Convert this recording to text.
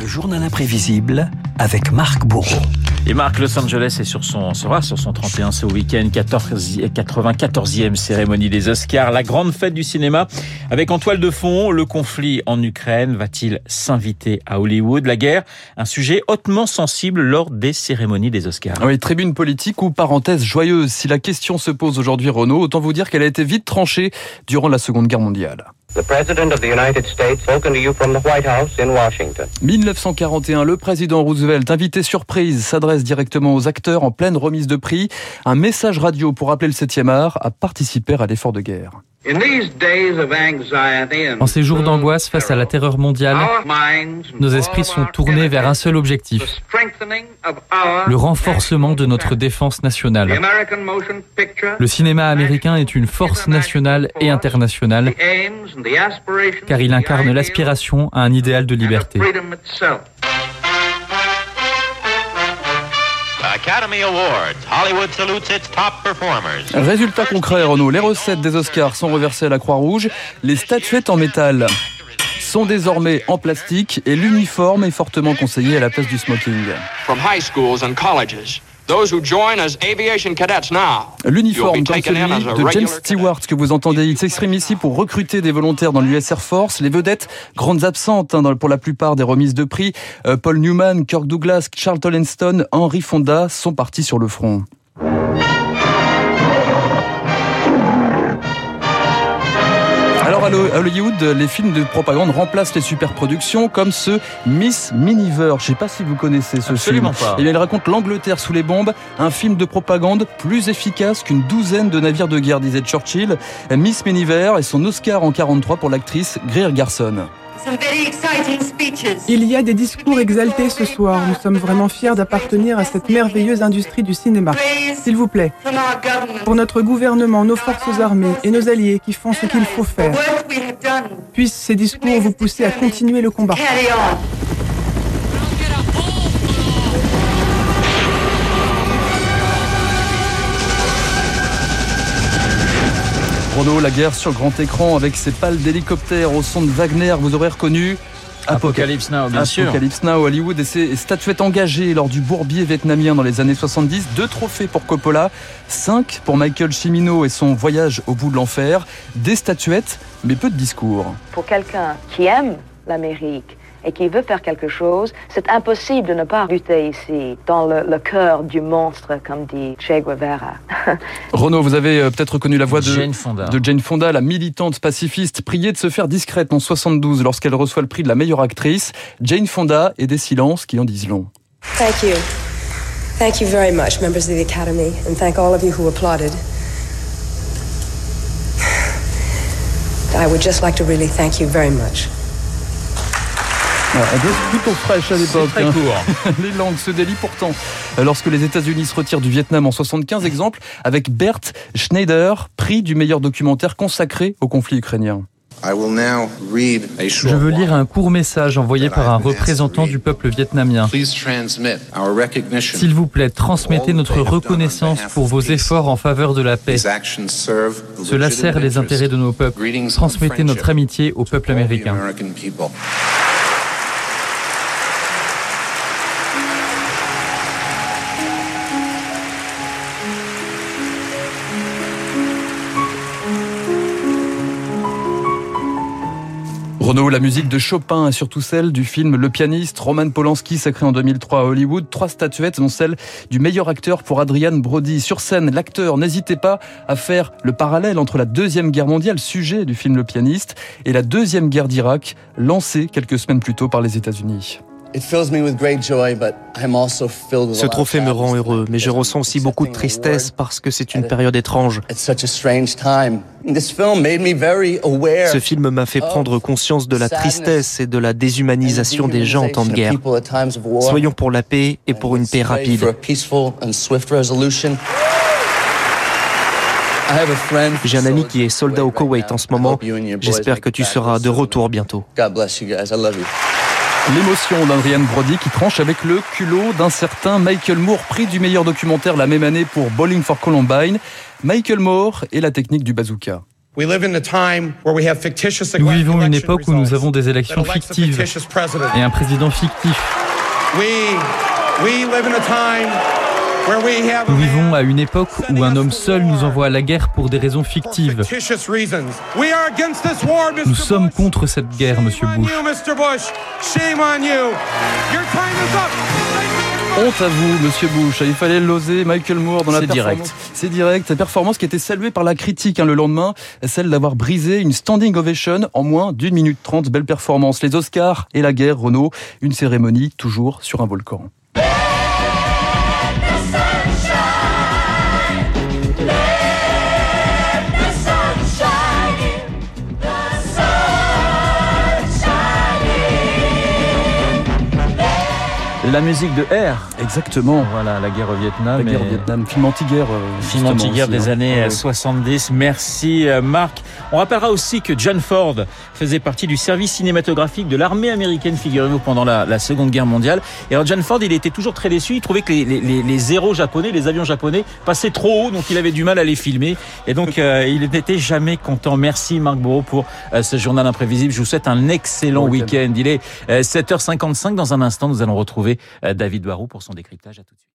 Le journal imprévisible avec Marc Bourreau. Et Marc, Los Angeles est sur son, sera sur son 31 ce week-end, 14, 94e cérémonie des Oscars, la grande fête du cinéma. Avec en toile de fond, le conflit en Ukraine va-t-il s'inviter à Hollywood? La guerre, un sujet hautement sensible lors des cérémonies des Oscars. Oui, tribune politique ou parenthèse joyeuse. Si la question se pose aujourd'hui, Renaud, autant vous dire qu'elle a été vite tranchée durant la Seconde Guerre mondiale. The President of the United States spoken to you from the White House in Washington. 1941, le président Roosevelt, invité surprise, s'adresse directement aux acteurs en pleine remise de prix. Un message radio pour appeler le 7e art à participer à l'effort de guerre. En ces jours d'angoisse face à la terreur mondiale, nos esprits sont tournés vers un seul objectif, le renforcement de notre défense nationale. Le cinéma américain est une force nationale et internationale car il incarne l'aspiration à un idéal de liberté. Résultat concret, Renaud, les recettes des Oscars sont reversées à la Croix-Rouge. Les statuettes en métal sont désormais en plastique et l'uniforme est fortement conseillé à la place du smoking. L'uniforme comme celui de James Stewart que vous entendez, il s'exprime ici pour recruter des volontaires dans l'US Air Force. Les vedettes, grandes absentes hein, pour la plupart des remises de prix, euh, Paul Newman, Kirk Douglas, Charlton Heston, Henry Fonda sont partis sur le front. Alors à Hollywood, les films de propagande remplacent les superproductions comme ce Miss Miniver. Je ne sais pas si vous connaissez ce Absolument film. Pas. Eh bien, il raconte l'Angleterre sous les bombes, un film de propagande plus efficace qu'une douzaine de navires de guerre, disait Churchill. Miss Miniver et son Oscar en 43 pour l'actrice Greer Garson. Il y a des discours exaltés ce soir. Nous sommes vraiment fiers d'appartenir à cette merveilleuse industrie du cinéma. S'il vous plaît, pour notre gouvernement, nos forces armées et nos alliés qui font ce qu'il faut faire, puissent ces discours vous pousser à continuer le combat. Renaud, la guerre sur grand écran avec ses pales d'hélicoptères au son de Wagner, vous aurez reconnu Apocalypse Now, bien sûr. Apocalypse Now, Hollywood et ses statuettes engagées lors du bourbier vietnamien dans les années 70. Deux trophées pour Coppola, cinq pour Michael Cimino et son voyage au bout de l'enfer. Des statuettes, mais peu de discours. Pour quelqu'un qui aime l'Amérique et qui veut faire quelque chose, c'est impossible de ne pas lutter ici, dans le, le cœur du monstre, comme dit Che Guevara. Renaud, vous avez euh, peut-être reconnu la voix de Jane Fonda. de Jane Fonda, la militante pacifiste, priée de se faire discrète en 72 lorsqu'elle reçoit le prix de la meilleure actrice. Jane Fonda et des silences qui en disent long. Thank you. Thank you very much, members of the Academy, and thank all of you who applauded. I would just like to really thank you very much. Ouais, plutôt fraîche à l'époque. Très hein. court. Les langues se délient pourtant. Lorsque les États-Unis se retirent du Vietnam en 75, exemple, avec Bert Schneider, prix du meilleur documentaire consacré au conflit ukrainien. Je veux lire un court message envoyé par un représentant du peuple vietnamien. S'il vous plaît, transmettez notre reconnaissance pour vos efforts en faveur de la paix. Cela sert les intérêts de nos peuples. Transmettez notre amitié au peuple américain. Renaud, la musique de Chopin et surtout celle du film Le pianiste, Roman Polanski, sacré en 2003 à Hollywood. Trois statuettes, dont celle du meilleur acteur pour Adrian Brody. Sur scène, l'acteur n'hésitait pas à faire le parallèle entre la Deuxième Guerre mondiale, sujet du film Le pianiste, et la Deuxième Guerre d'Irak, lancée quelques semaines plus tôt par les États-Unis. Ce trophée me rend heureux, mais je ressens aussi beaucoup de tristesse parce que c'est une période étrange. Ce film m'a fait prendre conscience de la tristesse et de la déshumanisation des gens en temps de guerre. Soyons pour la paix et pour une paix rapide. J'ai un ami qui est soldat au Koweït en ce moment. J'espère que tu seras de retour bientôt. L'émotion d'Adrian Brody qui tranche avec le culot d'un certain Michael Moore, prix du meilleur documentaire la même année pour Bowling for Columbine. Michael Moore et la technique du bazooka. Nous vivons une époque où nous avons des élections fictives et un président fictif. Nous vivons à une époque où un homme seul nous envoie à la guerre pour des raisons fictives. Nous sommes contre cette guerre, Monsieur Bush. Honte à vous, Monsieur Bush. Il fallait l'oser. Michael Moore dans la performance. direct. C'est direct. Cette performance qui était saluée par la critique hein, le lendemain, celle d'avoir brisé une standing ovation en moins d'une minute trente. Belle performance. Les Oscars et la guerre, Renault. Une cérémonie toujours sur un volcan. La musique de R. Exactement. Voilà, la guerre au Vietnam. La guerre au Vietnam, film anti-guerre. Euh, film anti-guerre des hein. années 70. Merci euh, Marc. On rappellera aussi que John Ford faisait partie du service cinématographique de l'armée américaine, figurez-vous, pendant la, la, Seconde Guerre mondiale. Et alors John Ford, il était toujours très déçu. Il trouvait que les, les, japonais, les avions japonais, passaient trop haut, donc il avait du mal à les filmer. Et donc euh, il n'était jamais content. Merci Marc Bourreau pour ce journal imprévisible. Je vous souhaite un excellent week-end. il est 7h55. Dans un instant, nous allons retrouver David Barou pour son décryptage. À tout de suite.